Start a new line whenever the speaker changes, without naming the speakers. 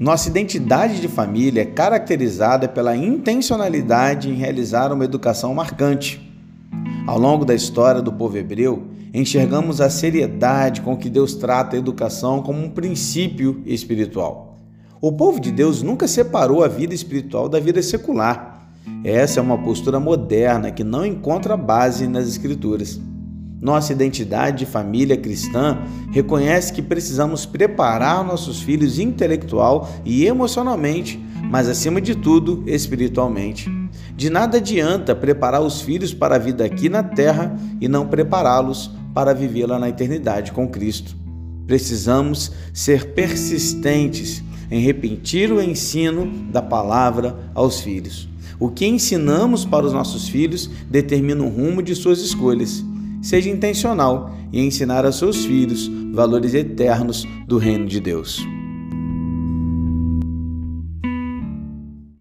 Nossa identidade de família é caracterizada pela intencionalidade em realizar uma educação marcante. Ao longo da história do povo hebreu, enxergamos a seriedade com que Deus trata a educação como um princípio espiritual. O povo de Deus nunca separou a vida espiritual da vida secular. Essa é uma postura moderna que não encontra base nas Escrituras. Nossa identidade de família cristã reconhece que precisamos preparar nossos filhos intelectual e emocionalmente, mas acima de tudo, espiritualmente. De nada adianta preparar os filhos para a vida aqui na terra e não prepará-los para vivê-la na eternidade com Cristo. Precisamos ser persistentes em repetir o ensino da palavra aos filhos. O que ensinamos para os nossos filhos determina o rumo de suas escolhas seja intencional e ensinar a seus filhos valores eternos do reino de Deus.